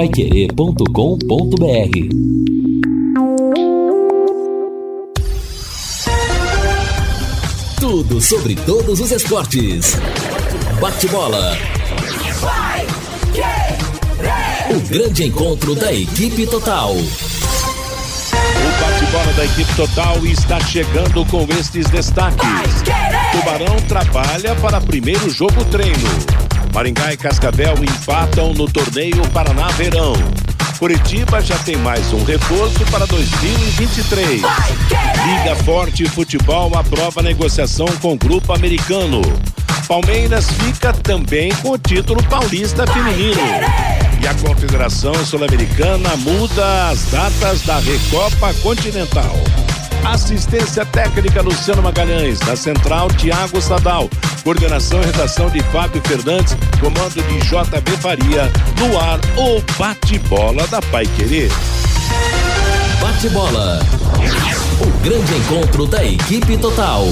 paiquerê.com.br Tudo sobre todos os esportes. Bate-bola. O grande encontro da equipe total. O bate-bola da equipe total está chegando com estes destaques. Tubarão trabalha para primeiro jogo treino. Maringá e Cascavel empatam no torneio Paraná Verão. Curitiba já tem mais um reforço para 2023. Liga Forte Futebol aprova negociação com o grupo americano. Palmeiras fica também com o título paulista feminino. E a Confederação Sul-Americana muda as datas da Recopa Continental. Assistência técnica Luciano Magalhães, da Central Tiago Sadal. Coordenação e redação de Fábio Fernandes, comando de JB Faria. No ar, o bate-bola da Pai Querer. Bate-bola. O grande encontro da equipe total.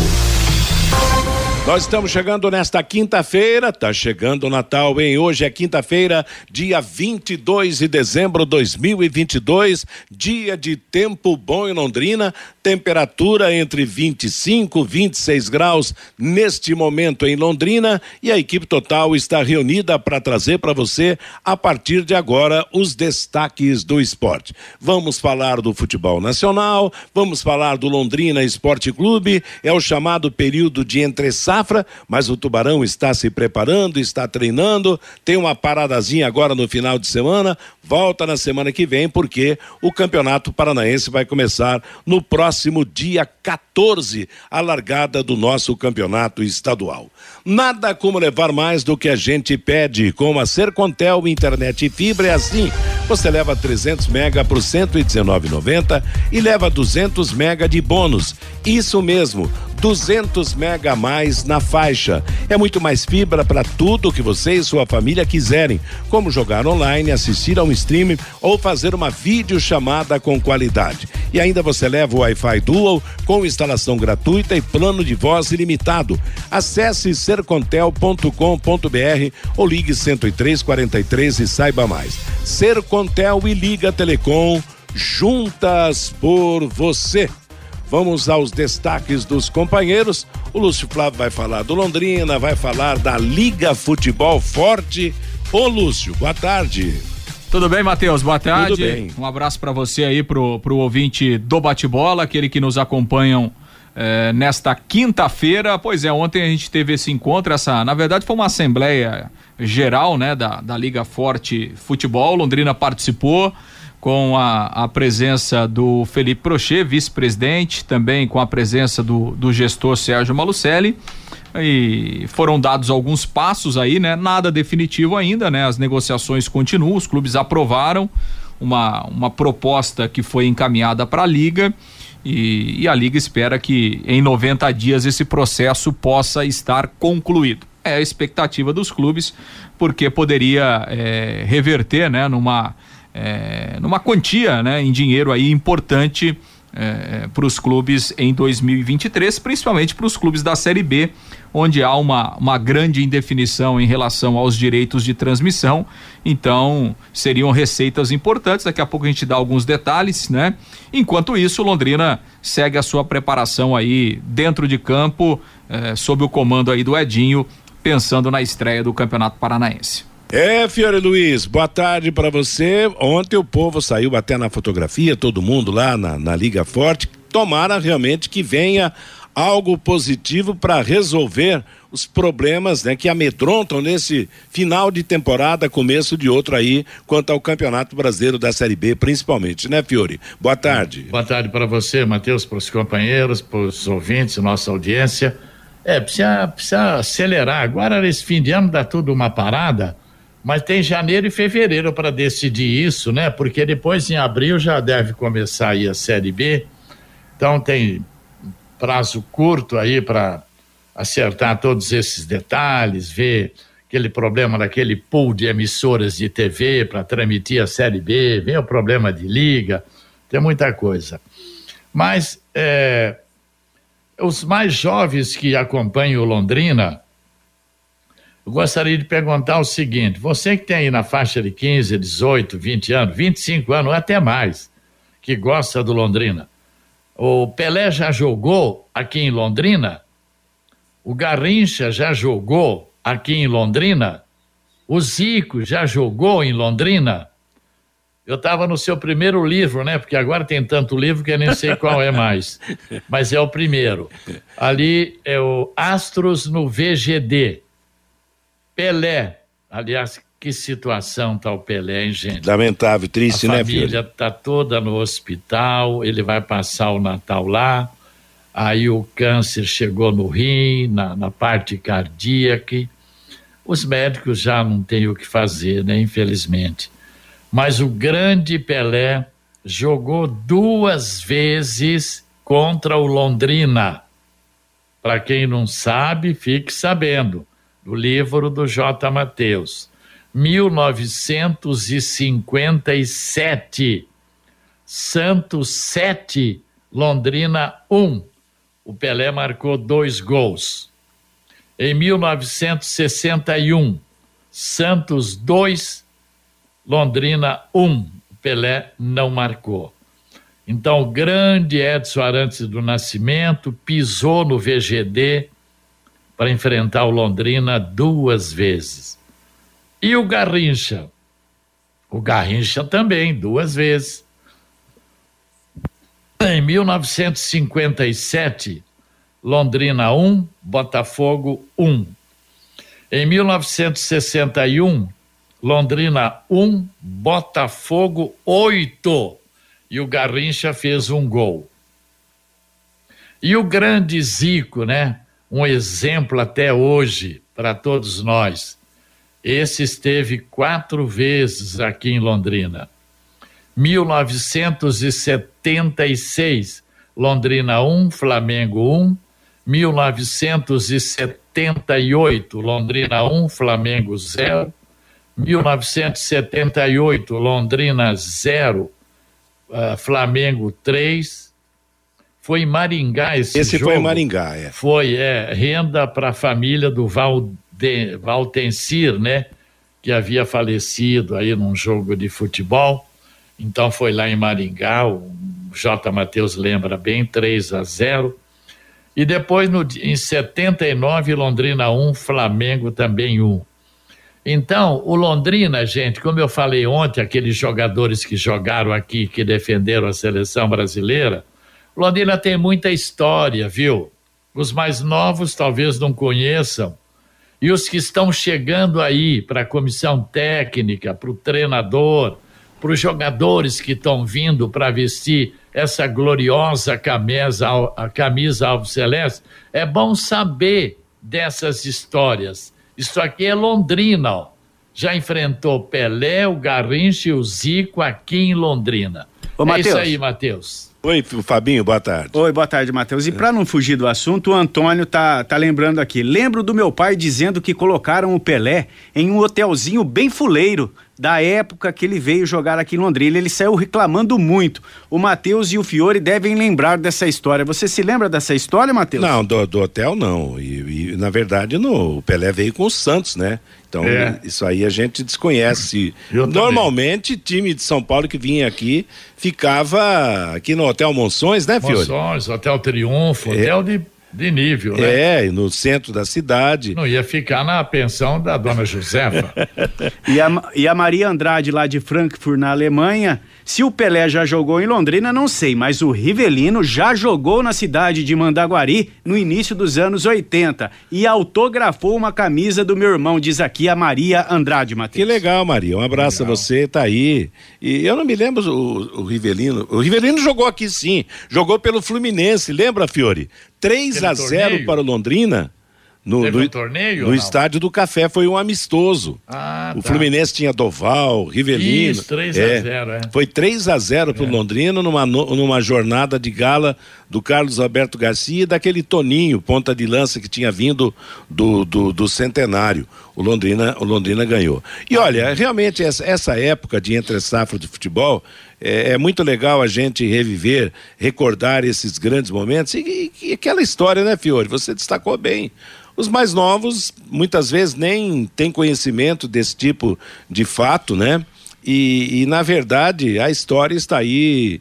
Nós estamos chegando nesta quinta-feira, tá chegando o Natal, hein? Hoje é quinta-feira, dia 22 de dezembro de 2022, dia de tempo bom em Londrina, temperatura entre 25 e 26 graus neste momento em Londrina e a equipe total está reunida para trazer para você a partir de agora os destaques do esporte. Vamos falar do futebol nacional, vamos falar do Londrina Esporte Clube, é o chamado período de entre safra, mas o Tubarão está se preparando, está treinando, tem uma paradazinha agora no final de semana, volta na semana que vem, porque o Campeonato Paranaense vai começar no próximo dia 14, a largada do nosso campeonato estadual. Nada como levar mais do que a gente pede. Com a Sercontel Internet e Fibra é assim. Você leva 300 mega por 119,90 e leva 200 mega de bônus. Isso mesmo, 200 mega a mais na faixa. É muito mais fibra para tudo que você e sua família quiserem, como jogar online, assistir a um streaming ou fazer uma videochamada com qualidade. E ainda você leva o Wi-Fi Dual com instalação gratuita e plano de voz ilimitado. Acesse sercontel.com.br ou ligue 10343 e saiba mais. Sercontel e Liga Telecom juntas por você. Vamos aos destaques dos companheiros. O Lúcio Flávio vai falar do Londrina, vai falar da Liga Futebol Forte. Ô Lúcio, boa tarde. Tudo bem, Matheus? Boa tarde. Tudo bem. Um abraço para você aí, pro, pro ouvinte do bate-bola, aquele que nos acompanham eh, nesta quinta-feira. Pois é, ontem a gente teve esse encontro, essa, na verdade foi uma assembleia geral, né, da, da Liga Forte Futebol. Londrina participou com a, a presença do Felipe Prochet, vice-presidente, também com a presença do, do gestor Sérgio Malucelli. E foram dados alguns passos aí, né? Nada definitivo ainda, né? As negociações continuam, os clubes aprovaram uma, uma proposta que foi encaminhada para a Liga. E, e, a Liga espera que em 90 dias esse processo possa estar concluído. É a expectativa dos clubes, porque poderia é, reverter né, numa, é, numa quantia né, em dinheiro aí importante é, para os clubes em 2023, principalmente para os clubes da Série B, onde há uma, uma grande indefinição em relação aos direitos de transmissão. Então, seriam receitas importantes. Daqui a pouco a gente dá alguns detalhes, né? Enquanto isso, Londrina segue a sua preparação aí dentro de campo, eh, sob o comando aí do Edinho, pensando na estreia do Campeonato Paranaense. É, Fiore Luiz, boa tarde para você. Ontem o povo saiu até na fotografia, todo mundo lá na, na Liga Forte. Tomara realmente que venha algo positivo para resolver os problemas né, que amedrontam nesse final de temporada, começo de outro aí, quanto ao Campeonato Brasileiro da Série B, principalmente, né, Fiore? Boa tarde. Boa tarde para você, Matheus, para os companheiros, para os ouvintes, nossa audiência. É, precisa, precisa acelerar. Agora, nesse fim de ano, dá tudo uma parada mas tem janeiro e fevereiro para decidir isso, né? Porque depois em abril já deve começar aí a Série B. Então tem prazo curto aí para acertar todos esses detalhes, ver aquele problema daquele pool de emissoras de TV para transmitir a Série B, vem o problema de liga, tem muita coisa. Mas é, os mais jovens que acompanham o Londrina Eu gostaria de perguntar o seguinte: você que tem aí na faixa de 15, 18, 20 anos, 25 anos, até mais, que gosta do Londrina, o Pelé já jogou aqui em Londrina? O Garrincha já jogou aqui em Londrina? O Zico já jogou em Londrina? Eu estava no seu primeiro livro, né? Porque agora tem tanto livro que eu nem sei qual é mais. Mas é o primeiro. Ali é o Astros no VGD. Pelé. Aliás, que situação tá o Pelé, hein, gente? Lamentável, triste, A né, família filho? tá toda no hospital, ele vai passar o Natal lá. Aí o câncer chegou no rim, na, na parte cardíaca. Os médicos já não têm o que fazer, né? Infelizmente. Mas o grande Pelé jogou duas vezes contra o Londrina. Para quem não sabe, fique sabendo. Do livro do J. Mateus. 1957. Santos 7, Londrina 1. O Pelé marcou dois gols. Em 1961, Santos 2, Londrina 1. O Pelé não marcou. Então, o grande Edson Arantes do Nascimento pisou no VGD para enfrentar o Londrina duas vezes. E o Garrincha? O Garrincha também, duas vezes. Em 1957, Londrina 1, Botafogo 1. Em 1961, Londrina 1, Botafogo 8. E o Garrincha fez um gol. E o grande Zico, né? Um exemplo até hoje para todos nós. Esse esteve quatro vezes aqui em Londrina. 1976, Londrina 1, Flamengo 1. 1978, Londrina 1, Flamengo 0. 1978, Londrina 0, uh, Flamengo 3. Foi em Maringá esse, Esse jogo. foi em Maringá, é. Foi, é, renda para a família do Valde, Valtencir, né? Que havia falecido aí num jogo de futebol. Então foi lá em Maringá, o J. Matheus lembra bem, 3 a 0. E depois, no, em 79, Londrina 1, Flamengo também 1. Então, o Londrina, gente, como eu falei ontem, aqueles jogadores que jogaram aqui, que defenderam a seleção brasileira, Londrina tem muita história, viu? Os mais novos talvez não conheçam. E os que estão chegando aí para a comissão técnica, para o treinador, para os jogadores que estão vindo para vestir essa gloriosa camisa, a camisa Alvo Celeste, é bom saber dessas histórias. Isso aqui é Londrina, ó. Já enfrentou Pelé, o Garrincha e o Zico aqui em Londrina. Ô, é Matheus. isso aí, Matheus. Oi, Fabinho, boa tarde. Oi, boa tarde, Matheus. E para não fugir do assunto, o Antônio tá, tá lembrando aqui. Lembro do meu pai dizendo que colocaram o Pelé em um hotelzinho bem fuleiro da época que ele veio jogar aqui em Londrina. Ele saiu reclamando muito. O Matheus e o Fiore devem lembrar dessa história. Você se lembra dessa história, Matheus? Não, do, do hotel não. E, e, na verdade, no, o Pelé veio com o Santos, né? Então, É. isso aí a gente desconhece. Eu também. Normalmente, time de São Paulo que vinha aqui ficava aqui no Hotel Monções, né, Fiore? Moções, Hotel Triunfo, hotel de, de nível, né? É, no centro da cidade. Não ia ficar na pensão da dona Josefa. E a, e a Maria Andrade, lá de Frankfurt, na Alemanha, se o Pelé já jogou em Londrina, não sei, mas o Rivelino já jogou na cidade de Mandaguari no início dos anos 80 e autografou uma camisa do meu irmão, diz aqui a Maria Andrade, Que Matheus. legal, Maria. Um abraço a você, tá aí. E eu não me lembro o, o Rivelino. O Rivelino jogou aqui sim. Jogou pelo Fluminense, lembra, Fiore? 3 Aquele a 0 torneio? para o Londrina. No, Teve no- um torneio no estádio do Café foi um amistoso. Ah, o tá. Fluminense tinha Doval, Rivelino. Isso, 3 a É. 0, é. Foi 3 a 0 para o Londrina numa, numa jornada de gala do Carlos Alberto Garcia e daquele Toninho, ponta de lança que tinha vindo do, do, do centenário. O Londrina, o Londrina ganhou. E olha, realmente essa, essa época de entre safra de futebol é, é, muito legal a gente reviver, recordar esses grandes momentos e, e, e aquela história, né, Fiore? Você destacou bem. Os mais novos muitas vezes nem têm conhecimento desse tipo de fato, né? E, e na verdade a história está aí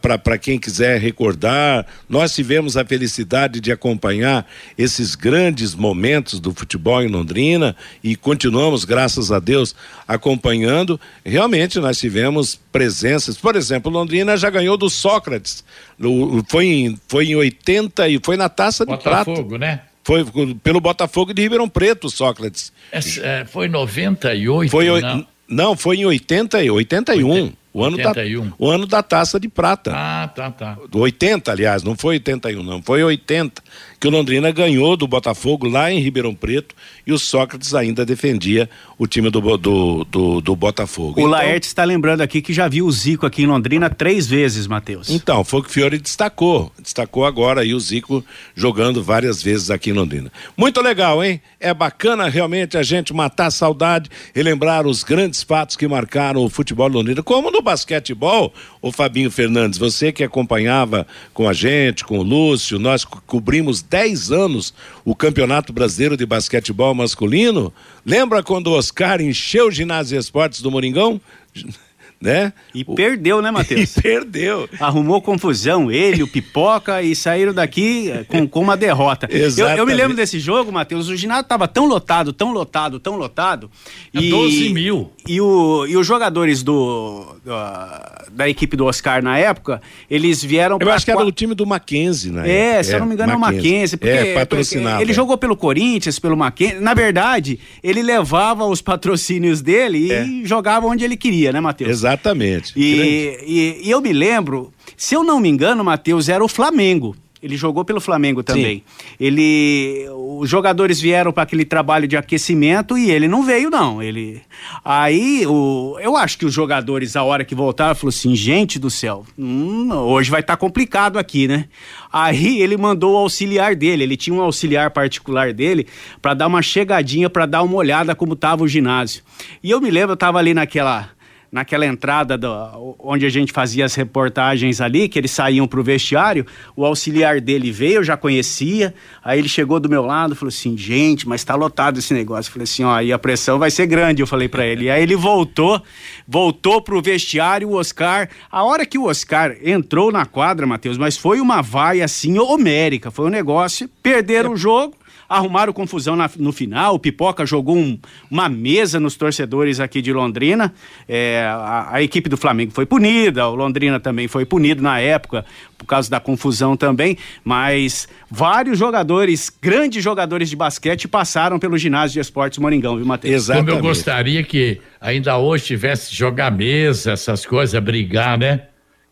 para quem quiser recordar. Nós tivemos a felicidade de acompanhar esses grandes momentos do futebol em Londrina e continuamos, graças a Deus, acompanhando. Realmente nós tivemos presenças. Por exemplo, Londrina já ganhou do Sócrates. Foi em, foi em 80 e foi na taça de Botafogo, prata. né? Foi pelo Botafogo de Ribeirão Preto, Sócrates. É, é, foi 98, foi, não? Não, foi em 80, 81. O ano, 81. Da, o ano da taça de prata. Ah, tá, tá. 80, aliás, não foi 81, não. Foi 80 que o Londrina ganhou do Botafogo lá em Ribeirão Preto e o Sócrates ainda defendia o time do, do, do, do Botafogo. O então, Laerte está lembrando aqui que já viu o Zico aqui em Londrina três vezes, Matheus. Então, foi o que o Fiore destacou. Destacou agora aí o Zico jogando várias vezes aqui em Londrina. Muito legal, hein? É bacana realmente a gente matar a saudade, relembrar os grandes fatos que marcaram o futebol Londrina, como no basquetebol, o Fabinho Fernandes, você que acompanhava com a gente, com o Lúcio, nós co cobrimos 10 anos o Campeonato Brasileiro de Basquetebol Masculino. Lembra quando o Oscar encheu o ginásio esportes do Moringão? Né? E o... perdeu, né, Matheus? E perdeu. Arrumou confusão, ele, o Pipoca, e saíram daqui eh, com, com uma derrota. Eu, eu, me lembro desse jogo, Matheus, o ginásio estava tão lotado, tão lotado, tão lotado. É e, 12 mil. E, o, e os jogadores do, do, da equipe do Oscar na época, eles vieram Eu acho que era o time do Mackenzie, né? É, se eu não me engano é, é o Mackenzie. Porque, é, patrocinado. Ele é. jogou pelo Corinthians, pelo Mackenzie. Na verdade, ele levava os patrocínios dele e é. jogava onde ele queria, né, Matheus? Exato. Exatamente. E, e, e, eu me lembro, se eu não me engano, Matheus, era o Flamengo. Ele jogou pelo Flamengo também. Sim. Ele, os jogadores vieram para aquele trabalho de aquecimento e ele não veio não. Ele, aí o, eu acho que os jogadores a hora que voltaram falou assim, gente do céu, hum, hoje vai estar tá complicado aqui, né? Aí ele mandou o auxiliar dele. Ele tinha um auxiliar particular dele para dar uma chegadinha, para dar uma olhada como tava o ginásio. E eu me lembro, eu tava ali naquela naquela entrada do, onde a gente fazia as reportagens ali, que eles saíam para o vestiário, o auxiliar dele veio, eu já conhecia, aí ele chegou do meu lado, falou assim, gente, mas está lotado esse negócio. Eu falei assim, ó, aí a pressão vai ser grande, eu falei para ele. E aí ele voltou, voltou para o vestiário, o Oscar, a hora que o Oscar entrou na quadra, Matheus, mas foi uma vaia assim homérica, foi um negócio, perderam é. o jogo, arrumaram confusão na, no final. O Pipoca jogou um, uma mesa nos torcedores aqui de Londrina. É, a, a, equipe do Flamengo foi punida, o Londrina também foi punido na época, por causa da confusão também. Mas vários jogadores, grandes jogadores de basquete, passaram pelo ginásio de esportes Moringão, viu, Matheus? Exatamente. Como eu gostaria que ainda hoje tivesse jogar mesa, essas coisas, brigar, né?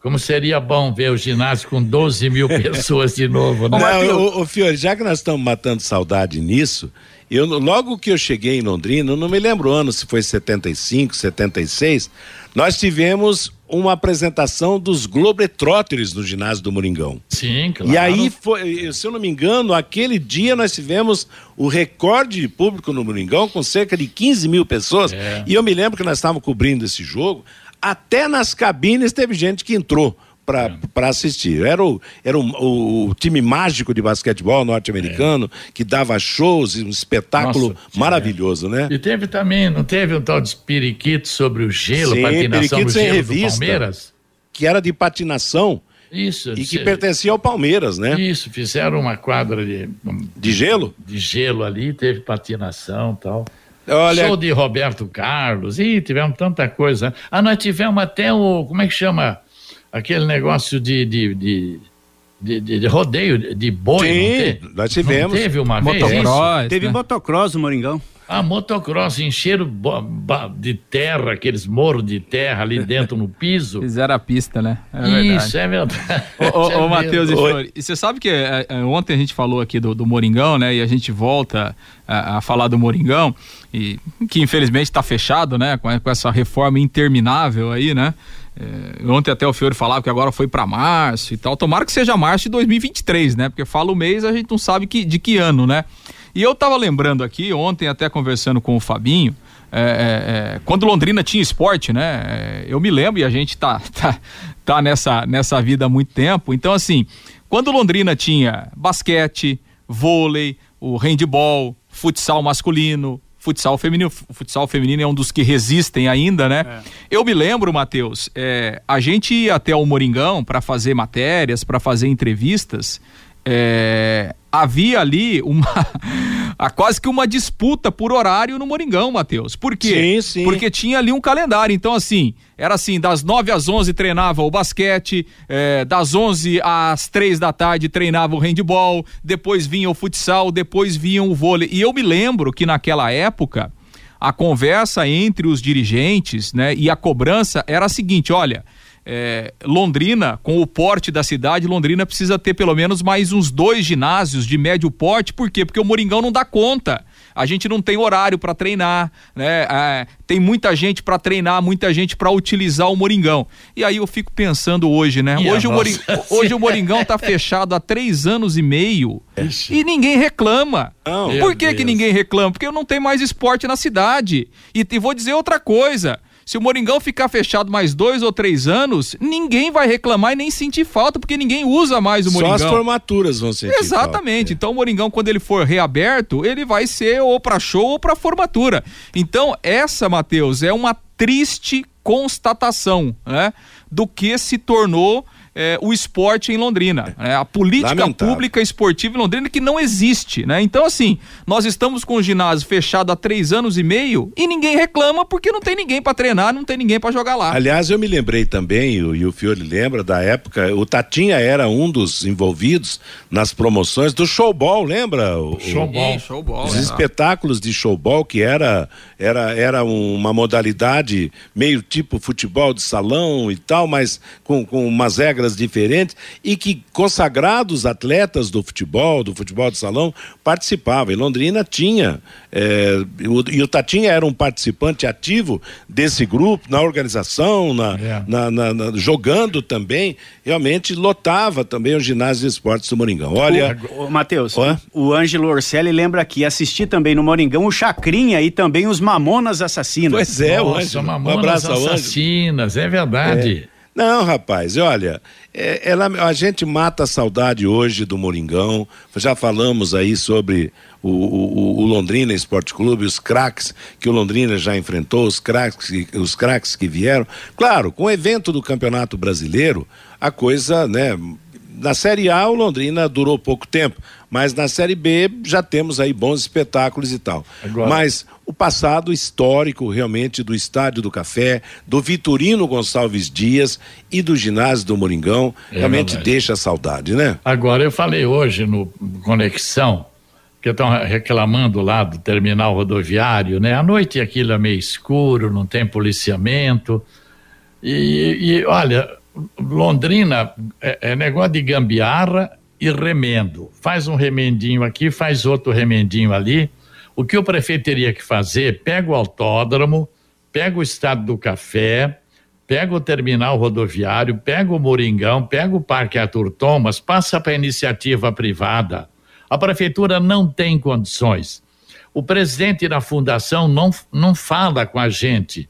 Como seria bom ver o ginásio com 12 mil pessoas de novo, né? Não, o, Fiore, já que nós estamos matando saudade nisso, eu, logo que eu cheguei em Londrina, não me lembro o ano, se foi 75, 76, nós tivemos uma apresentação dos Globetrotters no ginásio do Moringão. Sim, claro. E aí, foi, se eu não me engano, aquele dia nós tivemos o recorde de público no Moringão com cerca de 15 mil pessoas. É. E eu me lembro que nós estávamos cobrindo esse jogo. Até nas cabines teve gente que entrou para é. assistir. Era, o, era o, o, o, time mágico de basquetebol norte-americano é. que dava shows um espetáculo Nossa, maravilhoso, é. né? E teve também, não teve um tal de Periquito sobre o gelo, Sim, patinação do gelo revista, do Palmeiras? Que era de patinação. Isso. E que pertencia ao Palmeiras, né? Isso, fizeram uma quadra de. De gelo? De gelo ali, teve patinação e tal. Olha... Show de Roberto Carlos, e tivemos tanta coisa. Ah, nós tivemos até o, como é que chama? Aquele negócio de, de, de, de, de rodeio de boi. Sim, nós tivemos. Não teve uma motocross, vez isso? Teve né? motocross no Moringão. Ah, motocross, encheram de terra, aqueles morros de terra ali dentro no piso. Fizeram a pista, né? É Isso, é verdade. Ô, ô, ô Matheus e e você sabe que é, é, ontem a gente falou aqui do, do Moringão, né? E a gente volta a, a falar do Moringão, e que infelizmente está fechado, né? Com, com essa reforma interminável aí, né? É, ontem até o Fiore falava que agora foi para março e tal. Tomara que seja março de 2023, né? Porque fala o mês, a gente não sabe que, de que ano, né? E eu tava lembrando aqui, ontem até conversando com o Fabinho, é, é, é quando Londrina tinha esporte, né? É, eu me lembro e a gente tá, tá, tá nessa, nessa vida há muito tempo. Então, assim, quando Londrina tinha basquete, vôlei, o handball, futsal masculino, futsal feminino. O futsal feminino é um dos que resistem ainda, né? É. Eu me lembro, Matheus, é, a gente ia até o Moringão para fazer matérias, para fazer entrevistas. É, havia ali uma quase que uma disputa por horário no Moringão, Matheus. Por quê? Sim, sim. Porque tinha ali um calendário. Então, assim, era assim: das 9 às 11 treinava o basquete, é, das 11 às 3 da tarde treinava o handball, depois vinha o futsal, depois vinha o vôlei. E eu me lembro que naquela época a conversa entre os dirigentes né, e a cobrança era a seguinte: olha é, Londrina, com o porte da cidade, Londrina precisa ter pelo menos mais uns dois ginásios de médio porte, por quê? Porque o Moringão não dá conta. A gente não tem horário para treinar, né? É, tem muita gente para treinar, muita gente para utilizar o Moringão. E aí eu fico pensando hoje, né? hoje o, Moring... hoje o Moringão tá fechado há três anos e meio Ixi. e ninguém reclama. Não, Por que, que ninguém reclama? Porque não tem mais esporte na cidade. E, e vou dizer outra coisa. Se o Moringão ficar fechado mais dois ou três anos, ninguém vai reclamar e nem sentir falta, porque ninguém usa mais o Moringão. Só as formaturas vão sentir Exatamente. Falta, é. Então o Moringão, quando ele for reaberto, ele vai ser ou para show ou para formatura. Então, essa, Matheus, é uma triste constatação né, do que se tornou é, o esporte em Londrina. É, a política Lamentável. pública esportiva em Londrina que não existe, né? Então, assim, nós estamos com o ginásio fechado há três anos e meio e ninguém reclama porque não tem ninguém para treinar, não tem ninguém para jogar lá. Aliás, eu me lembrei também, e o Fiore lembra da época, o Tatinha era um dos envolvidos nas promoções do showball, lembra? O, showball. O, showball os é. espetáculos de showball que era, era, era uma modalidade meio tipo futebol de salão e tal, mas com, com umas regras regras diferentes e que consagrados atletas do futebol, do futebol de salão, participavam. E Londrina tinha, é, o, e o Tatinha era um participante ativo desse grupo, na organização, na, é. na, na, na jogando também, realmente lotava também o ginásio de esportes do Moringão. Olha. O, Matheus, o Ângelo Orselli lembra aqui, assisti também no Moringão o Chacrinha e também os Mamonas Assassinas. Pois é, Nossa, o Ângelo. Mamonas um abraço Assassinas, é verdade. É. Não, rapaz, olha, é, ela, a gente mata a saudade hoje do Moringão. Já falamos aí sobre o, o, o Londrina Esporte Clube, os craques que o Londrina já enfrentou, os craques, os craques que vieram. Claro, com o evento do Campeonato Brasileiro, a coisa, né? Na Série A, o Londrina durou pouco tempo, mas na Série B já temos aí bons espetáculos e tal. Agora... Mas o passado histórico realmente do Estádio do Café, do Vitorino Gonçalves Dias e do ginásio do Moringão, é realmente verdade. deixa saudade, né? Agora, eu falei hoje no Conexão, que estão reclamando lá do terminal rodoviário, né? À noite aquilo é meio escuro, não tem policiamento. E, e olha, Londrina é, é negócio de gambiarra e remendo. Faz um remendinho aqui, faz outro remendinho ali o que o prefeito teria que fazer? Pega o autódromo, pega o estado do café, pega o terminal rodoviário, pega o Moringão, pega o Parque Arthur Thomas, passa para a iniciativa privada. A prefeitura não tem condições. O presidente da fundação não, não fala com a gente,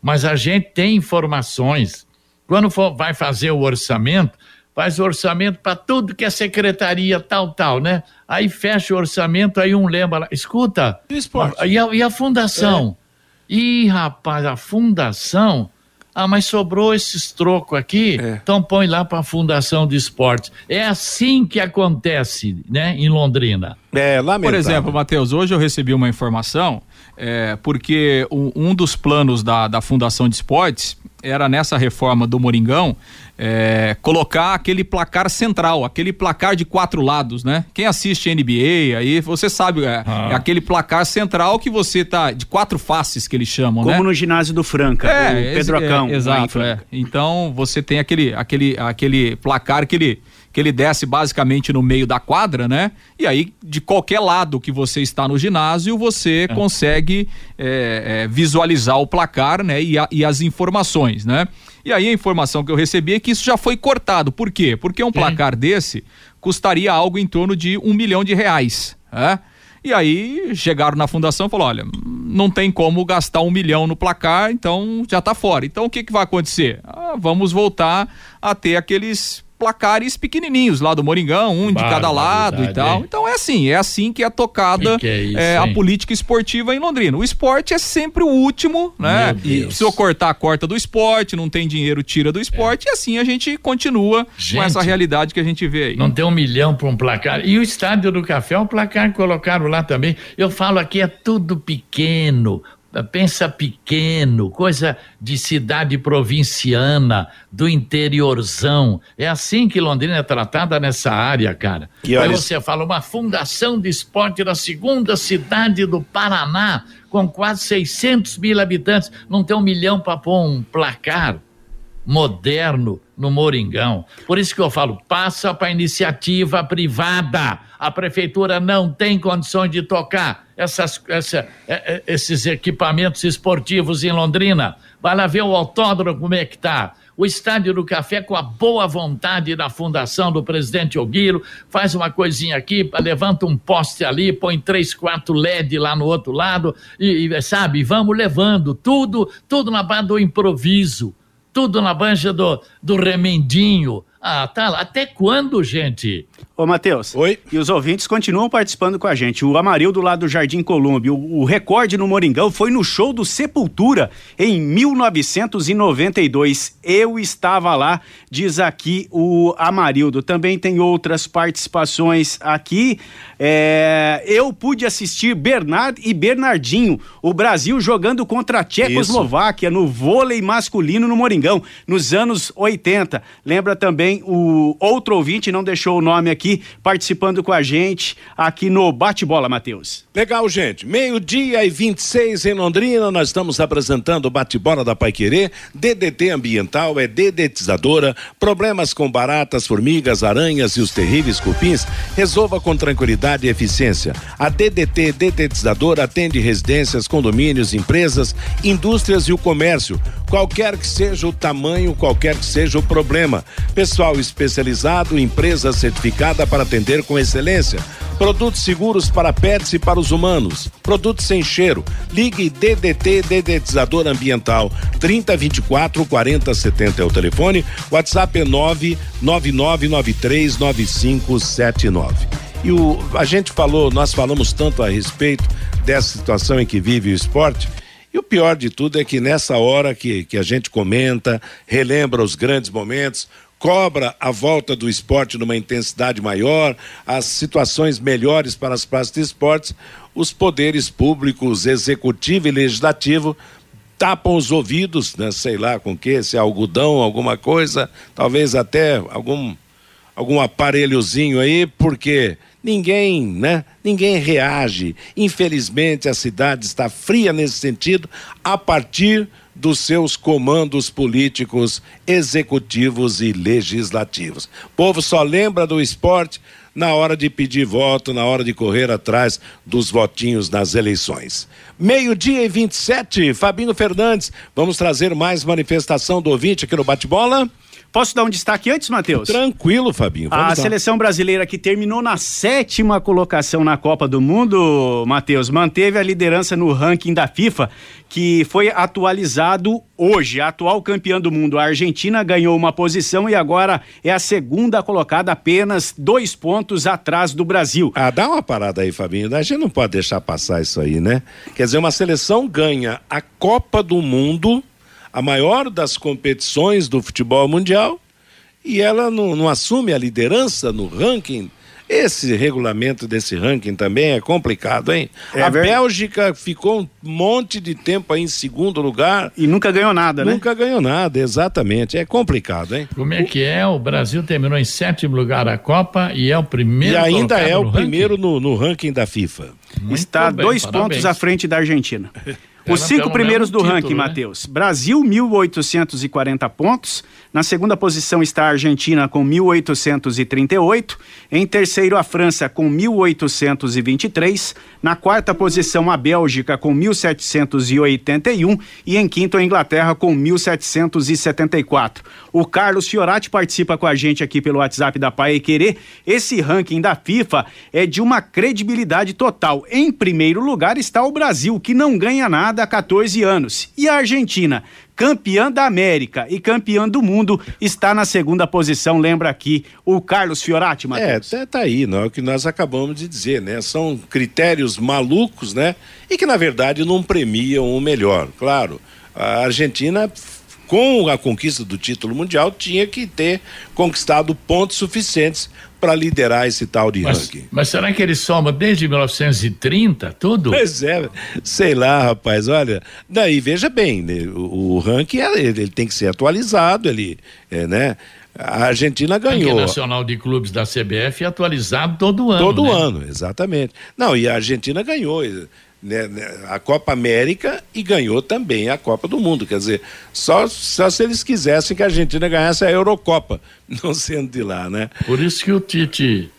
mas a gente tem informações. Quando for, vai fazer o orçamento, faz orçamento para tudo que é secretaria tal, tal, né? Aí fecha o orçamento, aí um lembra lá, escuta, e a, e a fundação? É. Ih, rapaz, a fundação... Ah, mas sobrou esses trocos aqui, é. então põe lá para a Fundação de Esportes. É assim que acontece, né, em Londrina. É, lamentável. Por exemplo, Matheus, hoje eu recebi uma informação, é, porque um, um dos planos da, da Fundação de Esportes era nessa reforma do Moringão é, colocar aquele placar central, aquele placar de quatro lados, né? Quem assiste NBA aí, você sabe, é, ah. é aquele placar central que você tá de quatro faces que eles chamam, Como né? no ginásio do Franca, é, Pedro Acão. É, exato, é. Então você tem aquele, aquele, aquele placar que ele que ele desce basicamente no meio da quadra, né? E aí, de qualquer lado que você está no ginásio, você é. consegue é, é, visualizar o placar, né? E, a, e, as informações, né? E aí a informação que eu recebi é que isso já foi cortado. Por quê? Porque um placar desse custaria algo em torno de um milhão de reais. É? E aí chegaram na fundação e falaram: olha, não tem como gastar um milhão no placar, então já está fora. Então o que, que vai acontecer? Ah, vamos voltar a ter aqueles placares pequenininhos lá do Moringão, um de cada lado e tal. Então é assim, é assim que é tocada que é isso, é, a política esportiva em Londrina. O esporte é sempre o último, né? Se eu cortar a corta do esporte, não tem dinheiro, tira do esporte, é. e assim a gente continua gente, com essa realidade que a gente vê aí. Não tem um milhão para um placar. E o Estádio do Café é um placar que colocaram lá também. Eu falo aqui, é tudo pequeno pensa pequeno, coisa de cidade provinciana, do interiorzão. É assim que Londrina é tratada nessa área, cara. E Aí você fala, uma fundação de esporte da segunda cidade do Paraná, com quase 600 mil habitantes, não tem um milhão para pôr um placar moderno no Moringão. Por isso que eu falo, passa para iniciativa privada. A prefeitura não tem condições de tocar essas, essa, é, é, esses equipamentos esportivos em Londrina. Vai lá ver o autódromo como é que está. O Estádio do Café, com a boa vontade da fundação do presidente Oguiro, faz uma coisinha aqui, levanta um poste ali, põe três, quatro LED lá no outro lado, e, e sabe, vamos levando tudo, tudo na base do improviso tudo na banja do, do remendinho. Ah, tá. Até quando, gente? Ô, Matheus. Oi. E os ouvintes continuam participando com a gente. O Amarildo lá do Jardim Colúmbia, o, o recorde no Moringão foi no show do Sepultura em 1992. Eu estava lá, diz aqui o Amarildo. Também tem outras participações aqui. É, eu pude assistir Bernard e Bernardinho, o Brasil jogando contra a Tchecoslováquia no vôlei masculino no Moringão, nos anos 80. Lembra também o outro ouvinte, não deixou o nome aqui, participando com a gente aqui no Bate-Bola, Matheus. Legal, gente. Meio-dia e 26 em Londrina, nós estamos apresentando o Bate-Bola da Paiquerê. DDT ambiental é dedetizadora. Problemas com baratas, formigas, aranhas e os terríveis cupins, resolva com tranquilidade e eficiência. A DDT Detetizador atende residências, condomínios, empresas, indústrias e o comércio, qualquer que seja o tamanho, qualquer que seja o problema. Pessoal especializado, empresa certificada para atender com excelência. Produtos seguros para pets e para os humanos. Produtos sem cheiro. Ligue DDT Dedetizador Ambiental 3024 4070 é o telefone. WhatsApp é 999939579. E o, a gente falou, nós falamos tanto a respeito dessa situação em que vive o esporte. E o pior de tudo é que nessa hora que, que a gente comenta, relembra os grandes momentos, cobra a volta do esporte numa intensidade maior, as situações melhores para as praças de esportes, os poderes públicos, executivo e legislativo, tapam os ouvidos, né, sei lá com que, se é algodão, alguma coisa, talvez até algum, algum aparelhozinho aí, porque ninguém, né? Ninguém reage. Infelizmente, a cidade está fria nesse sentido, a partir dos seus comandos políticos, executivos e legislativos. O povo só lembra do esporte na hora de pedir voto, na hora de correr atrás dos votinhos nas eleições. Meio-dia e 27, Fabinho Fernandes, vamos trazer mais manifestação do ouvinte aqui no Bate-Bola. Posso dar um destaque antes, Matheus? Tranquilo, Fabinho. a dar. seleção brasileira que terminou na sétima colocação na Copa do Mundo, Matheus, manteve a liderança no ranking da FIFA, que foi atualizado hoje. A atual campeã do mundo, a Argentina, ganhou uma posição e agora é a segunda colocada, apenas dois pontos atrás do Brasil. Ah, dá uma parada aí, Fabinho. A gente não pode deixar passar isso aí, né? Quer dizer, uma seleção ganha a Copa do Mundo a maior das competições do futebol mundial e ela não, não assume a liderança no ranking. Esse regulamento desse ranking também é complicado, hein? É a verdade. Bélgica ficou um monte de tempo aí em segundo lugar. E nunca ganhou nada, né? Nunca ganhou nada, exatamente. É complicado, hein? Como é que é? O Brasil terminou em sétimo lugar a Copa e é o primeiro. E ainda é o primeiro no, no ranking da FIFA. Muito Está bem, dois parabéns. pontos à frente da Argentina. Os cinco primeiros do título, ranking, né? Matheus. Brasil, 1.840 pontos. Na segunda posição está a Argentina com 1.838. Em terceiro, a França com 1.823. Na quarta posição, a Bélgica com 1.781. E em quinto, a Inglaterra com 1.774. O Carlos Fiorati participa com a gente aqui pelo WhatsApp da Pai Querer. Esse ranking da FIFA é de uma credibilidade total. Em primeiro lugar está o Brasil, que não ganha nada há 14 anos. E a Argentina, campeã da América e campeã do mundo, está na segunda posição, lembra aqui o Carlos Fiorati, Matheus. É, tá aí, não é o que nós acabamos de dizer, né? São critérios malucos, né? E que na verdade não premiam o melhor. Claro, a Argentina com a conquista do título mundial, tinha que ter conquistado pontos suficientes para liderar esse tal de mas, ranking. Mas será que ele soma desde 1930 tudo? Pois é, sei lá, rapaz. Olha, daí veja bem, né, o, o, ranking ele, ele, tem que ser atualizado, ele, é, né? A Argentina ganhou. O Nacional de Clubes da CBF é atualizado todo ano. Todo né? ano, exatamente. Não, e a Argentina ganhou né, né, a Copa América e ganhou também a Copa do Mundo. Quer dizer, só, só se eles quisessem que a Argentina ganhasse a Eurocopa, não sendo de lá, né? Por isso que o Tite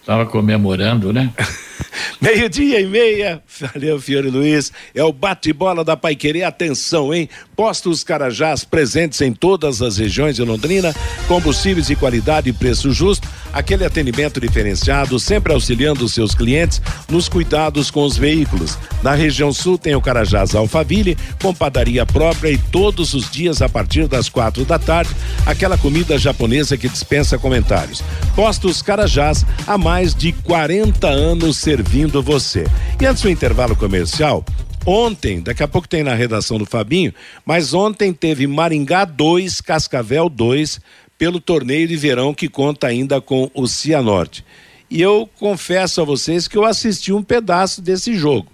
estava comemorando, né? Meio-dia e meia. Valeu, Fiore Luiz. É o bate-bola da Paiquerê. Atenção, hein? Postos Carajás presentes em todas as regiões de Londrina. Combustíveis de qualidade e preço justo. Aquele atendimento diferenciado, sempre auxiliando seus clientes nos cuidados com os veículos. Na região sul tem o Carajás Alfaville, com padaria própria e todos os dias a partir das quatro da tarde, aquela comida japonesa que dispensa comentários. Postos Carajás, há mais de 40 anos servindo você. E antes do intervalo comercial, ontem, daqui a pouco tem na redação do Fabinho, mas ontem teve Maringá 2, Cascavel 2, pelo torneio de verão que conta ainda com o Cianorte. E eu confesso a vocês que eu assisti um pedaço desse jogo.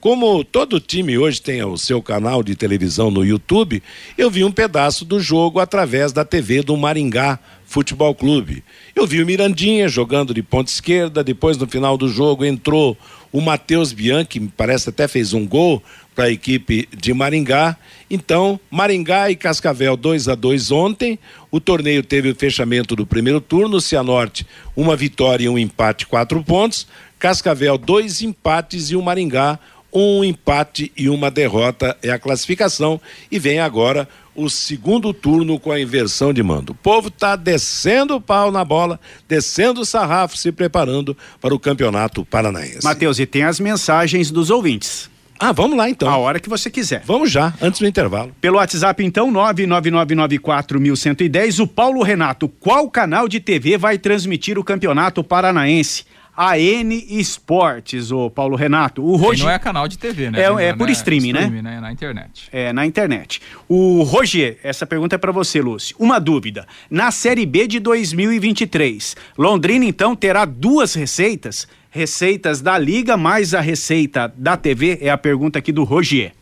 Como todo time hoje tem o seu canal de televisão no YouTube, eu vi um pedaço do jogo através da TV do Maringá Futebol Clube. Eu vi o Mirandinha jogando de ponta esquerda, depois no final do jogo entrou o Matheus Bianchi, me parece até fez um gol para a equipe de Maringá. Então, Maringá e Cascavel 2 a 2 ontem. O torneio teve o fechamento do primeiro turno, Cianorte, uma vitória e um empate, quatro pontos. Cascavel, dois empates e o Maringá, um empate e uma derrota é a classificação e vem agora o segundo turno com a inversão de mando. O povo está descendo o pau na bola, descendo o sarrafo, se preparando para o campeonato paranaense. Matheus, e tem as mensagens dos ouvintes. Ah, vamos lá então. A hora que você quiser. Vamos já, antes do intervalo. Pelo WhatsApp então, 99994110, o Paulo Renato, qual canal de TV vai transmitir o campeonato paranaense? A N Esportes, o Paulo Renato. O Roger... Não é canal de TV, né? É, é por né? streaming, streaming, né? né? Na internet. É, na internet. O Roger, essa pergunta é para você, Lúcio. Uma dúvida. Na Série B de 2023, Londrina então terá duas receitas? Receitas da Liga mais a receita da TV? É a pergunta aqui do Roger.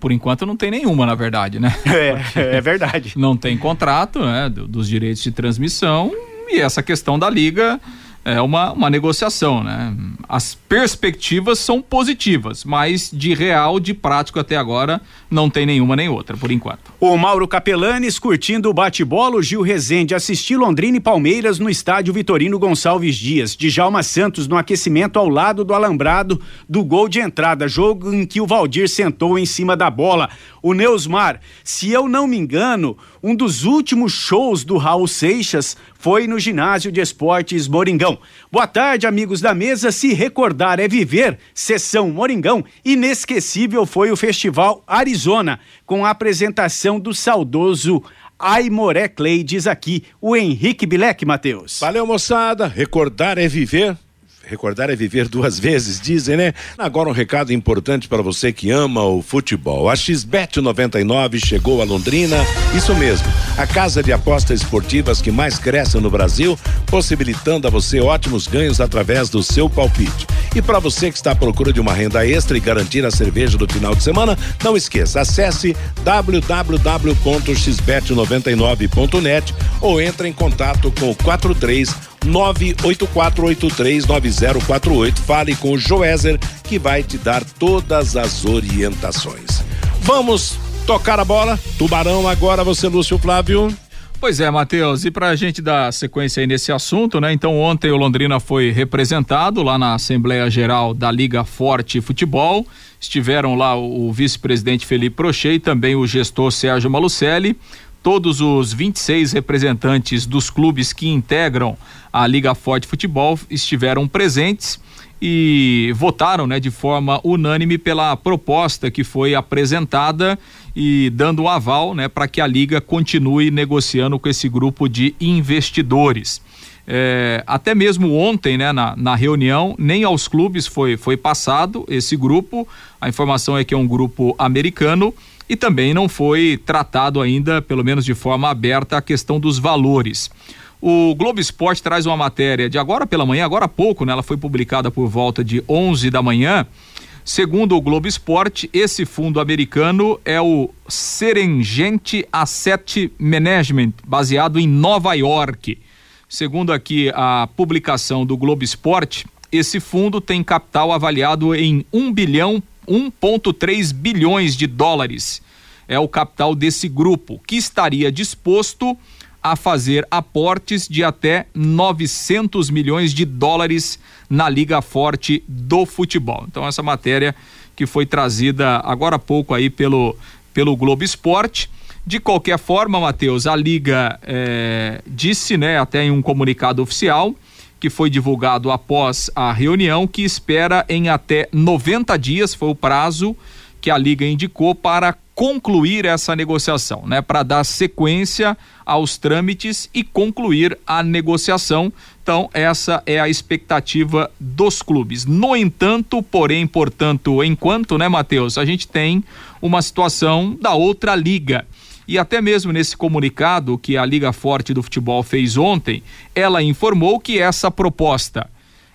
Por enquanto não tem nenhuma, na verdade, né? É, é verdade. Não tem contrato né, dos direitos de transmissão e essa questão da Liga é uma, uma negociação, né? As perspectivas são positivas, mas de real, de prático até agora, não tem nenhuma nem outra, por enquanto. O Mauro Capelanes curtindo o bate-bola, o Gil Rezende assistiu Londrina e Palmeiras no estádio Vitorino Gonçalves Dias. Djalma Santos no aquecimento ao lado do alambrado do gol de entrada, jogo em que o Valdir sentou em cima da bola. O Neusmar, se eu não me engano, um dos últimos shows do Raul Seixas foi no ginásio de esportes Moringão. Boa tarde, amigos da mesa. Se recordar é viver, sessão Moringão. Inesquecível foi o Festival Arizona, com a apresentação do saudoso Aimoré Clay, diz aqui o Henrique Bilek, Matheus. Valeu, moçada. Recordar é viver. Recordar é viver duas vezes, dizem, né? Agora um recado importante para você que ama o futebol. A XBET 99 chegou a Londrina, isso mesmo, a casa de apostas esportivas que mais cresce no Brasil, possibilitando a você ótimos ganhos através do seu palpite. E para você que está à procura de uma renda extra e garantir a cerveja do final de semana, não esqueça, acesse www.xbet99.net ou entre em contato com o 43 984839048. Fale com o Joézer que vai te dar todas as orientações. Vamos tocar a bola. Tubarão agora, você, Lúcio Flávio. Pois é, Matheus, e para a gente dar sequência aí nesse assunto, né? Então ontem o Londrina foi representado lá na Assembleia Geral da Liga Forte Futebol. Estiveram lá o, vice-presidente Felipe Prochet e também o gestor Sérgio Malucelli. Todos os 26 representantes dos clubes que integram a Liga Forte Futebol estiveram presentes e votaram, né, de forma unânime pela proposta que foi apresentada e dando um aval, né, para que a liga continue negociando com esse grupo de investidores. É, até mesmo ontem, né, na, na, reunião, nem aos clubes foi, foi passado esse grupo. A informação é que é um grupo americano e também não foi tratado ainda, pelo menos de forma aberta, a questão dos valores. O Globo Esporte traz uma matéria de agora pela manhã, agora há pouco, né? Ela foi publicada por volta de 11 da manhã. Segundo o Globo Esporte, esse fundo americano é o Serengente Asset Management, baseado em Nova York. Segundo aqui a publicação do Globo Esporte, esse fundo tem capital avaliado em 1 bilhão, 1,3 bilhões de dólares. É o capital desse grupo, que estaria disposto a fazer aportes de até 900 milhões de dólares na Liga Forte do Futebol. Então essa matéria que foi trazida agora há pouco aí pelo pelo Globo Esporte. De qualquer forma, Matheus, a Liga é, disse, né, até em um comunicado oficial, que foi divulgado após a reunião, que espera em até 90 dias, foi o prazo que a Liga indicou para concluir essa negociação, né, para dar sequência aos trâmites e concluir a negociação. Então, essa é a expectativa dos clubes. No entanto, porém, portanto, enquanto, né, Matheus, a gente tem uma situação da outra liga. E até mesmo nesse comunicado que a Liga Forte do Futebol fez ontem, ela informou que essa proposta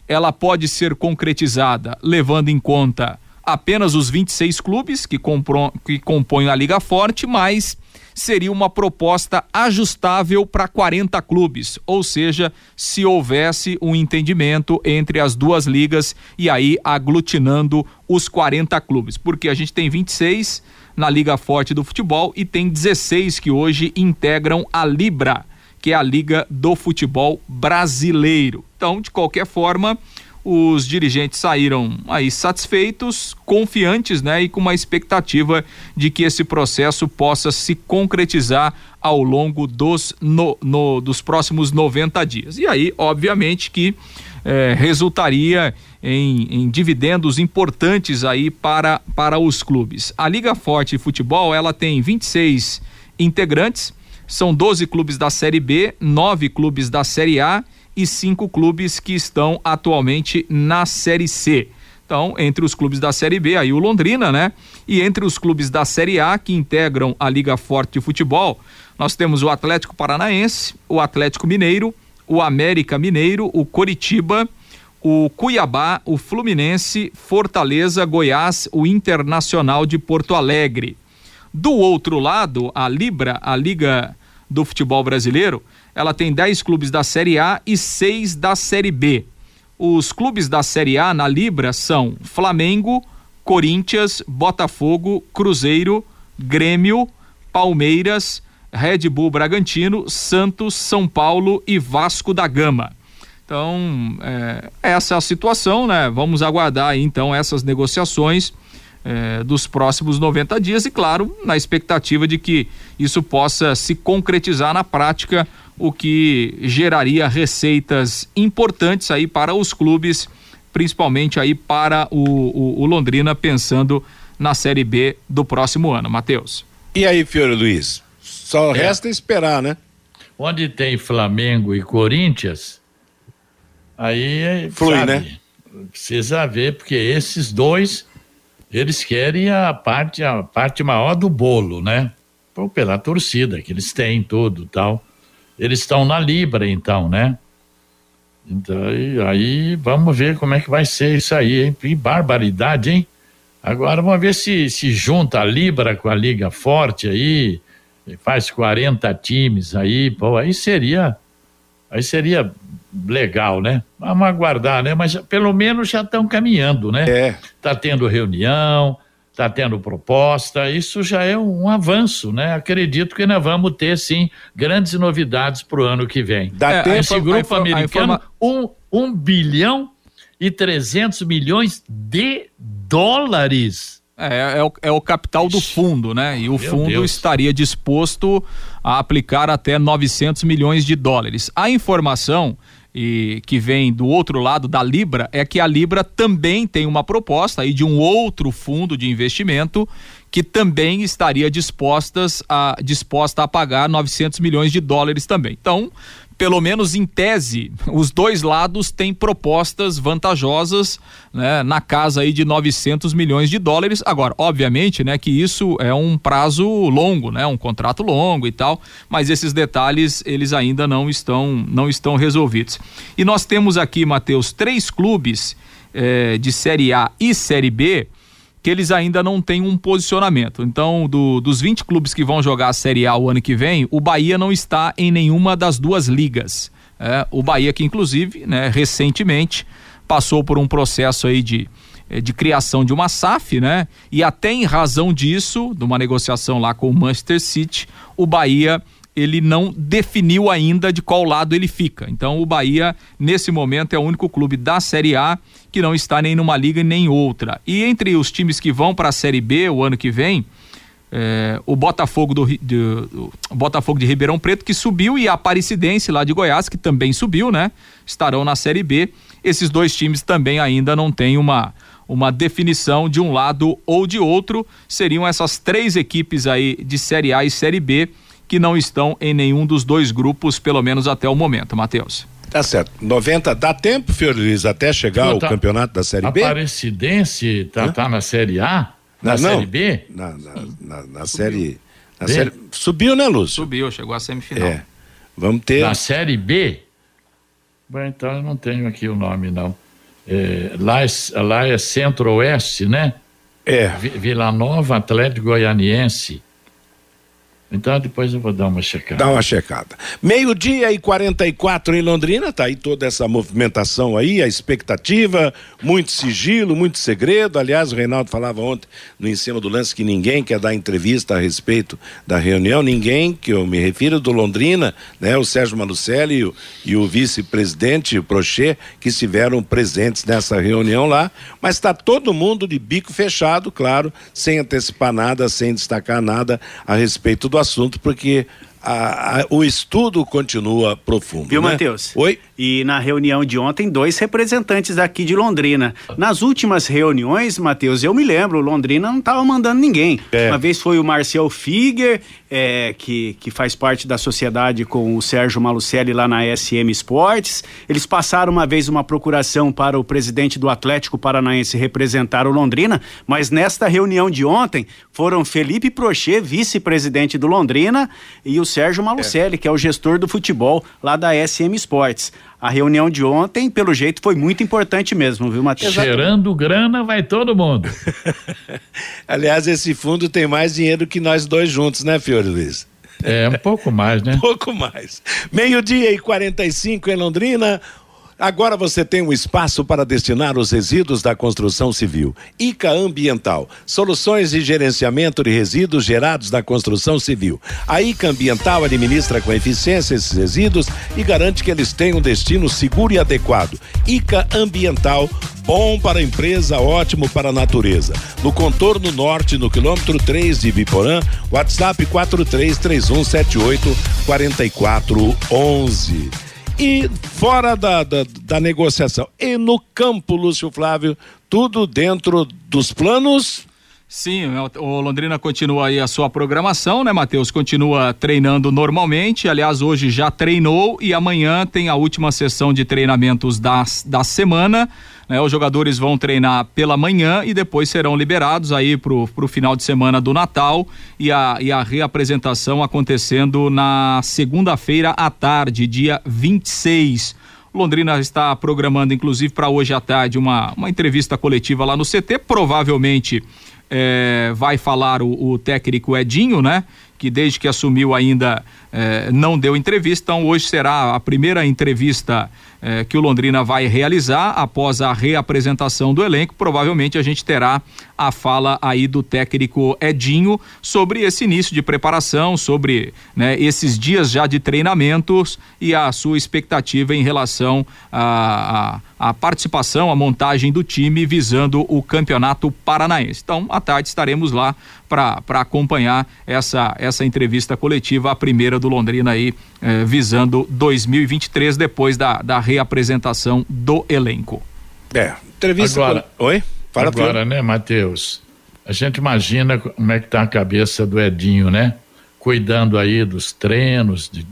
ela pode ser concretizada levando em conta apenas os 26 clubes que, comprom, que compõem a Liga Forte, mas seria uma proposta ajustável para 40 clubes, ou seja, se houvesse um entendimento entre as duas ligas e aí aglutinando os 40 clubes, porque a gente tem 26 na Liga Forte do Futebol e tem 16 que hoje integram a Libra, que é a Liga do Futebol Brasileiro. Então, de qualquer forma, os dirigentes saíram aí satisfeitos, confiantes, né, e com uma expectativa de que esse processo possa se concretizar ao longo dos, no, no, dos próximos 90 dias. E aí, obviamente, que eh, resultaria em, em, dividendos importantes aí para, para os clubes. A Liga Forte Futebol, ela tem 26 integrantes, são 12 clubes da Série B, nove clubes da Série A e cinco clubes que estão atualmente na Série C. Então, entre os clubes da Série B, aí o Londrina, né? E entre os clubes da Série A que integram a Liga Forte de Futebol, nós temos o Atlético Paranaense, o Atlético Mineiro, o América Mineiro, o Coritiba, o Cuiabá, o Fluminense, Fortaleza, Goiás, o Internacional de Porto Alegre. Do outro lado, a Libra, a Liga do Futebol Brasileiro, ela tem 10 clubes da Série A e 6 da Série B. Os clubes da Série A na Libra são Flamengo, Corinthians, Botafogo, Cruzeiro, Grêmio, Palmeiras, Red Bull Bragantino, Santos, São Paulo e Vasco da Gama. Então, é, essa é a situação, né? Vamos aguardar aí, então essas negociações é, dos próximos 90 dias e, claro, na expectativa de que isso possa se concretizar na prática o que geraria receitas importantes aí para os clubes, principalmente aí para o, o, o Londrina, pensando na Série B do próximo ano. Matheus. E aí, Fiore Luiz? Só é. resta esperar, né? Onde tem Flamengo e Corinthians, aí flui, sabe, né? Precisa ver, porque esses dois eles querem a parte, a parte maior do bolo, né? Pela torcida que eles têm, tudo tal. Eles estão na Libra, então, né? Então, aí vamos ver como é que vai ser isso aí, hein? Que barbaridade, hein? Agora vamos ver se se junta a Libra com a Liga Forte aí, faz 40 times aí, pô, aí seria aí seria legal, né? Vamos aguardar, né? Mas pelo menos já estão caminhando, né? É. Tá tendo reunião, está tendo proposta, isso já é um avanço, né? Acredito que nós vamos ter, sim, grandes novidades para o ano que vem. Dá é, tempo, esse grupo americano, informa... um, um bilhão e 300 milhões de dólares. É, é, o, é o capital do fundo, né? E o Meu fundo Deus. estaria disposto a aplicar até 900 milhões de dólares. A informação e que vem do outro lado da Libra é que a Libra também tem uma proposta aí de um outro fundo de investimento que também estaria dispostas a, disposta a pagar 900 milhões de dólares também. Então, pelo menos em tese, os dois lados têm propostas vantajosas, né, na casa aí de 900 milhões de dólares. Agora, obviamente, né, que isso é um prazo longo, né, um contrato longo e tal, mas esses detalhes eles ainda não estão não estão resolvidos. E nós temos aqui, Matheus, três clubes eh, de Série A e Série B que eles ainda não têm um posicionamento. Então, do, dos 20 clubes que vão jogar a Série A o ano que vem, o Bahia não está em nenhuma das duas ligas. É, o Bahia, que inclusive, né, recentemente passou por um processo aí de, eh, de criação de uma SAF, né? E até em razão disso, de uma negociação lá com o Manchester City, o Bahia ele não definiu ainda de qual lado ele fica. Então o Bahia, nesse momento, é o único clube da Série A que não está nem numa liga nem outra. E entre os times que vão para a Série B o ano que vem, é, o Botafogo do, do, Botafogo de Ribeirão Preto que subiu e a Aparecidense lá de Goiás que também subiu, né? Estarão na Série B. Esses dois times também ainda não têm uma uma definição de um lado ou de outro. Seriam essas três equipes aí de Série A e Série B que não estão em nenhum dos dois grupos, pelo menos até o momento, Matheus. Tá certo. 90 dá tempo, Fiorilis, até chegar o tá, campeonato da Série B? Aparecidense tá, tá na Série A? Na não, Série B? Na, na, na, na série, na série. Subiu, né, Lúcio? Subiu, chegou à semifinal. É. Vamos ter. Na Série B? Bom, então eu não tenho aqui o nome, não. É, lá, é, lá é Centro-Oeste, né? É. Vila Nova, Atlético Goianiense. Então depois eu vou dar uma checada. Dá uma checada. Meio-dia e 44 em Londrina, tá aí toda essa movimentação aí, a expectativa, muito sigilo, muito segredo. Aliás, o Reinaldo falava ontem no em cima do lance que ninguém quer dar entrevista a respeito da reunião, ninguém, que eu me refiro do Londrina, né? O Sérgio Malucelli e o, e o vice-presidente, o Prochet, que estiveram presentes nessa reunião lá, mas está todo mundo de bico fechado, claro, sem antecipar nada, sem destacar nada a respeito do do assunto, porque a, a, o estudo continua profundo. Viu, né? Matheus? Oi? E na reunião de ontem, dois representantes daqui de Londrina. Nas últimas reuniões, Matheus, eu me lembro, Londrina não estava mandando ninguém. É. Uma vez foi o Marcel Figer, é, que, que faz parte da sociedade com o Sérgio Malucelli lá na SM Esportes. Eles passaram uma vez uma procuração para o presidente do Atlético Paranaense representar o Londrina, mas nesta reunião de ontem foram Felipe Prochet, vice-presidente do Londrina, e o Sérgio Malucelli, é. que é o gestor do futebol lá da SM Esportes. A reunião de ontem, pelo jeito, foi muito importante mesmo, viu, Matheus? Cheirando grana vai todo mundo. Aliás, esse fundo tem mais dinheiro que nós dois juntos, né, Fiore Luiz? É, um pouco mais, né? pouco mais. Meio-dia e 45 em Londrina. Agora você tem um espaço para destinar os resíduos da construção civil. ICA Ambiental, soluções de gerenciamento de resíduos gerados da construção civil. A ICA Ambiental administra com eficiência esses resíduos e garante que eles tenham um destino seguro e adequado. ICA Ambiental, bom para a empresa, ótimo para a natureza. No contorno norte, no quilômetro 3 de Biporã, WhatsApp 433178 4411 e fora da, da, da, negociação. E no campo, Lúcio Flávio, tudo dentro dos planos. Sim, o Londrina continua aí a sua programação, né, Matheus? Continua treinando normalmente. Aliás, hoje já treinou e amanhã tem a última sessão de treinamentos da, da semana. Né? Os jogadores vão treinar pela manhã e depois serão liberados aí pro, pro final de semana do Natal e a, e a reapresentação acontecendo na segunda-feira à tarde, dia 26. Londrina está programando, inclusive, para hoje à tarde, uma, uma entrevista coletiva lá no CT. Provavelmente é, vai falar o, o, técnico Edinho, né? que desde que assumiu ainda eh, não deu entrevista, então hoje será a primeira entrevista eh, que o Londrina vai realizar após a reapresentação do elenco. Provavelmente a gente terá a fala aí do técnico Edinho sobre esse início de preparação, sobre né, esses dias já de treinamentos e a sua expectativa em relação a, a, a participação, a montagem do time visando o campeonato paranaense. Então, à tarde estaremos lá para acompanhar essa, essa entrevista coletiva, a primeira do Londrina aí, eh, visando 2023, depois da, da reapresentação do elenco. É, entrevista. Agora, Oi? Fala, Agora, né, Matheus? A gente imagina como é que tá a cabeça do Edinho, né? Cuidando aí dos treinos, de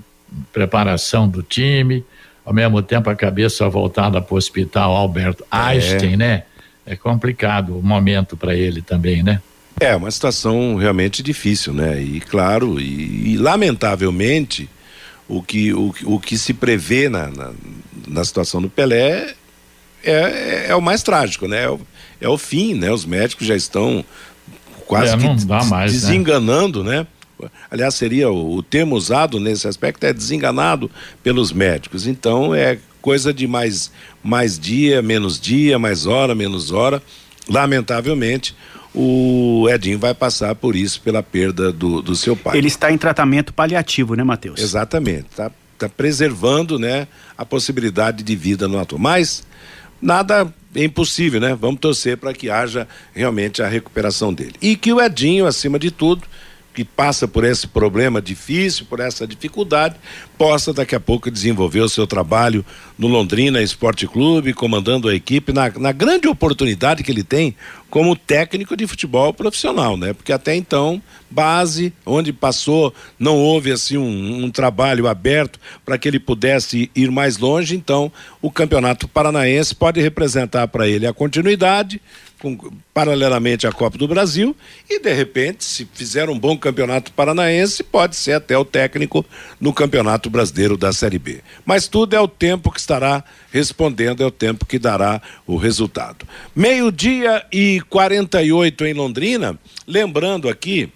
preparação do time, ao mesmo tempo a cabeça voltada para o hospital Alberto é. Einstein, né? É complicado o momento para ele também, né? É uma situação realmente difícil, né? E claro, e, e lamentavelmente, o que, o, o que se prevê na, na, na situação do Pelé é, é, é, o mais trágico, né? É o, é o fim, né? Os médicos já estão quase é, que mais, né? desenganando, né? né? Aliás, seria o, o, termo usado nesse aspecto é desenganado pelos médicos. Então é coisa de mais mais dia, menos dia, mais hora, menos hora. Lamentavelmente, o Edinho vai passar por isso pela perda do, do seu pai. Ele está em tratamento paliativo, né, Matheus? Exatamente. Está tá preservando, né, a possibilidade de vida no ator. Mas nada é impossível, né? Vamos torcer para que haja realmente a recuperação dele. E que o Edinho, acima de tudo, que passa por esse problema difícil, por essa dificuldade, possa daqui a pouco desenvolver o seu trabalho no Londrina Esporte Clube, comandando a equipe na, na grande oportunidade que ele tem como técnico de futebol profissional, né? Porque até então, base, onde passou, não houve assim um, um trabalho aberto para que ele pudesse ir mais longe, então o Campeonato Paranaense pode representar para ele a continuidade, com, paralelamente à Copa do Brasil e de repente, se fizer um bom campeonato paranaense, pode ser até o técnico no Campeonato Brasileiro da Série B. Mas tudo é o tempo que estará respondendo, é o tempo que dará o resultado. Meio-dia e 48 em Londrina, lembrando aqui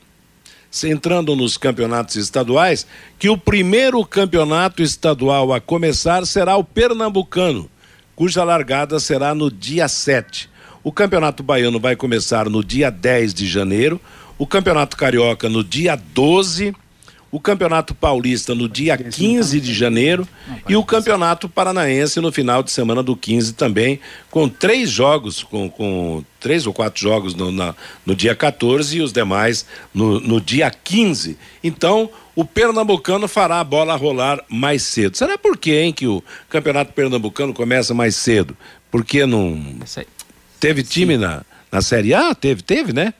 entrando nos campeonatos estaduais, que o primeiro campeonato estadual a começar será o Pernambucano, cuja largada será no dia 7. O Campeonato Baiano vai começar no dia 10 de janeiro, o Campeonato Carioca no dia 12, o Campeonato Paulista no dia 15 de janeiro e o Campeonato Paranaense no final de semana do 15 também, com três jogos, com, com três ou quatro jogos no, na, no dia 14 e os demais no, no dia 15. Então, o Pernambucano fará a bola rolar mais cedo. Será por quê, hein, que o Campeonato Pernambucano começa mais cedo? Porque não. Teve time na, na Série A? Teve, teve, né?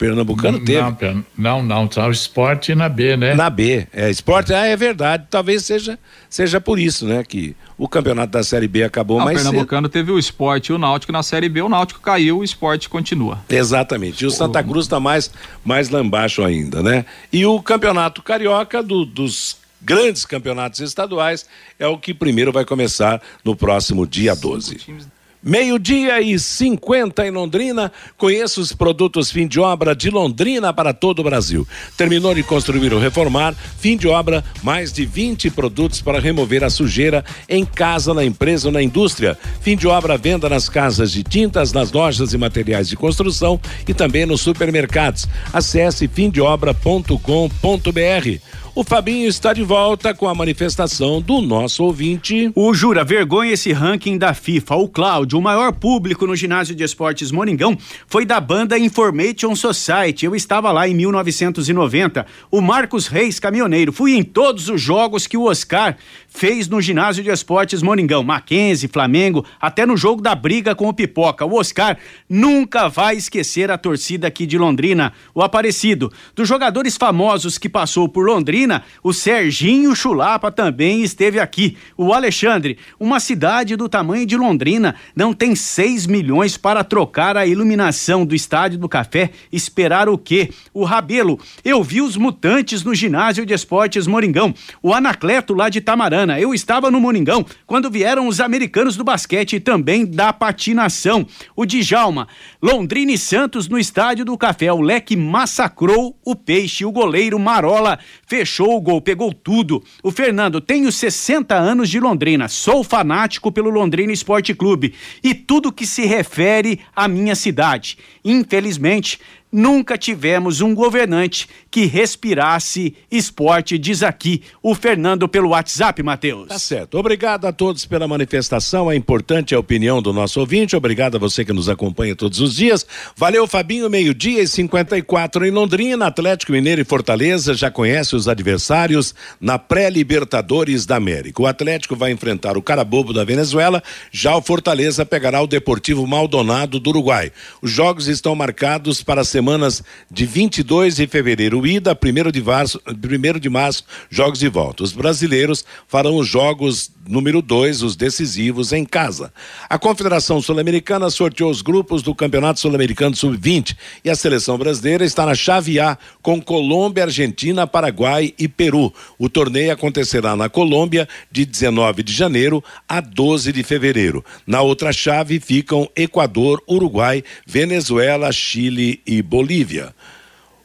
Pernambucano não, teve. Não, não, só o esporte na B, né? Na B, é, esporte, ah, é verdade, talvez seja, seja por isso, né, que o campeonato da Série B acabou não, mais O Pernambucano cedo. teve o esporte e o Náutico na Série B, o Náutico caiu, o esporte continua. Exatamente, e o Santa Cruz está mais, mais lá embaixo ainda, né? E o campeonato carioca do, dos grandes campeonatos estaduais é o que primeiro vai começar no próximo dia 12. Meio-dia e 50 em Londrina. Conheça os produtos fim de obra de Londrina para todo o Brasil. Terminou de construir ou reformar, fim de obra, mais de 20 produtos para remover a sujeira em casa, na empresa ou na indústria. Fim de obra, venda nas casas de tintas, nas lojas e materiais de construção e também nos supermercados. Acesse fimdeobra.com.br. O Fabinho está de volta com a manifestação do nosso ouvinte. O Jura, vergonha esse ranking da FIFA. O Cláudio, o maior público no ginásio de esportes Moringão, foi da banda Information Society. Eu estava lá em 1990. O Marcos Reis, caminhoneiro. Fui em todos os jogos que o Oscar fez no ginásio de esportes Moringão. Mackenzie, Flamengo, até no jogo da briga com o Pipoca. O Oscar nunca vai esquecer a torcida aqui de Londrina. O Aparecido. Dos jogadores famosos que passou por Londrina, O Serginho Chulapa também esteve aqui. O Alexandre, uma cidade do tamanho de Londrina, não tem 6 milhões para trocar a iluminação do Estádio do Café. Esperar o quê? O Rabelo, eu vi os mutantes no ginásio de esportes Moringão. O Anacleto lá de Tamarana, eu estava no Moringão quando vieram os americanos do basquete e também da patinação. O Djalma, Londrina e Santos no Estádio do Café. O Leque massacrou o peixe. O goleiro Marola fechou o gol, pegou tudo. O Fernando, tenho 60 anos de Londrina, sou fanático pelo Londrina Esporte Clube e tudo que se refere à minha cidade. Infelizmente, Nunca tivemos um governante que respirasse esporte, diz aqui o Fernando pelo WhatsApp, Matheus. Tá certo. Obrigado a todos pela manifestação. É importante a opinião do nosso ouvinte. Obrigado a você que nos acompanha todos os dias. Valeu, Fabinho. Meio-dia e 54 em Londrina. Atlético Mineiro e Fortaleza já conhece os adversários na pré-Libertadores da América. O Atlético vai enfrentar o Carabobo da Venezuela. Já o Fortaleza pegará o Deportivo Maldonado do Uruguai. Os jogos estão marcados para ser semanas de 22 de fevereiro, ida, 1 de março, 1 de março, jogos de volta. Os brasileiros farão os jogos número 2, os decisivos, em casa. A Confederação Sul-Americana sorteou os grupos do Campeonato Sul-Americano Sub-20 e a seleção brasileira está na chave A com Colômbia, Argentina, Paraguai e Peru. O torneio acontecerá na Colômbia de 19 de janeiro a 12 de fevereiro. Na outra chave ficam Equador, Uruguai, Venezuela, Chile e Bolívia.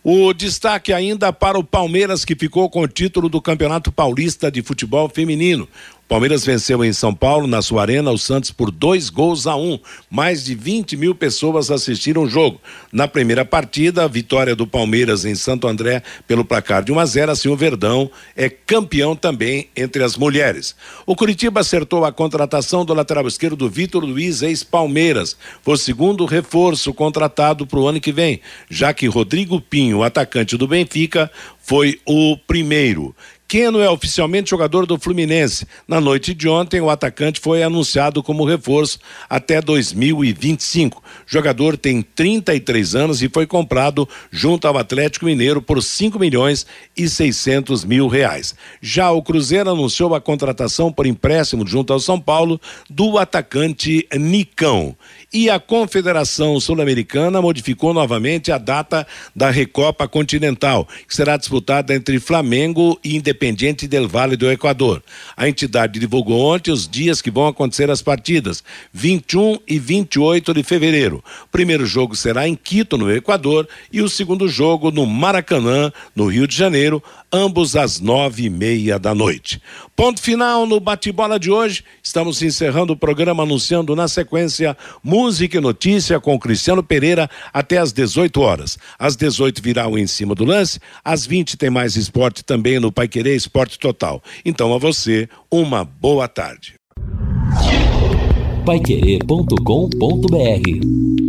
O destaque ainda para o Palmeiras, que ficou com o título do Campeonato Paulista de Futebol Feminino. Palmeiras venceu em São Paulo, na sua arena, o Santos por dois gols a um. Mais de 20 mil pessoas assistiram o jogo. Na primeira partida, a vitória do Palmeiras em Santo André pelo placar de 1 a 0, assim o Verdão é campeão também entre as mulheres. O Curitiba acertou a contratação do lateral esquerdo do Vitor Luiz, ex-Palmeiras. Foi o segundo reforço contratado para o ano que vem, já que Rodrigo Pinho, atacante do Benfica, foi o primeiro. Keno é oficialmente jogador do Fluminense. Na noite de ontem, o atacante foi anunciado como reforço até 2025. O jogador tem 33 anos e foi comprado junto ao Atlético Mineiro por 5 milhões e 600 mil reais. Já o Cruzeiro anunciou a contratação por empréstimo junto ao São Paulo do atacante Nicão. E a Confederação Sul-Americana modificou novamente a data da Recopa Continental, que será disputada entre Flamengo e Independiente del Vale do Equador. A entidade divulgou ontem os dias que vão acontecer as partidas, 21 e 28 de fevereiro. O primeiro jogo será em Quito, no Equador, e o segundo jogo no Maracanã, no Rio de Janeiro, ambos às nove e meia da noite. Ponto final no bate-bola de hoje. Estamos encerrando o programa anunciando na sequência música e notícia com Cristiano Pereira até às 18 horas. Às 18 virá o em cima do lance, às 20 tem mais esporte também no Pai Querer Esporte Total. Então a você, uma boa tarde. Paiquerê.com.br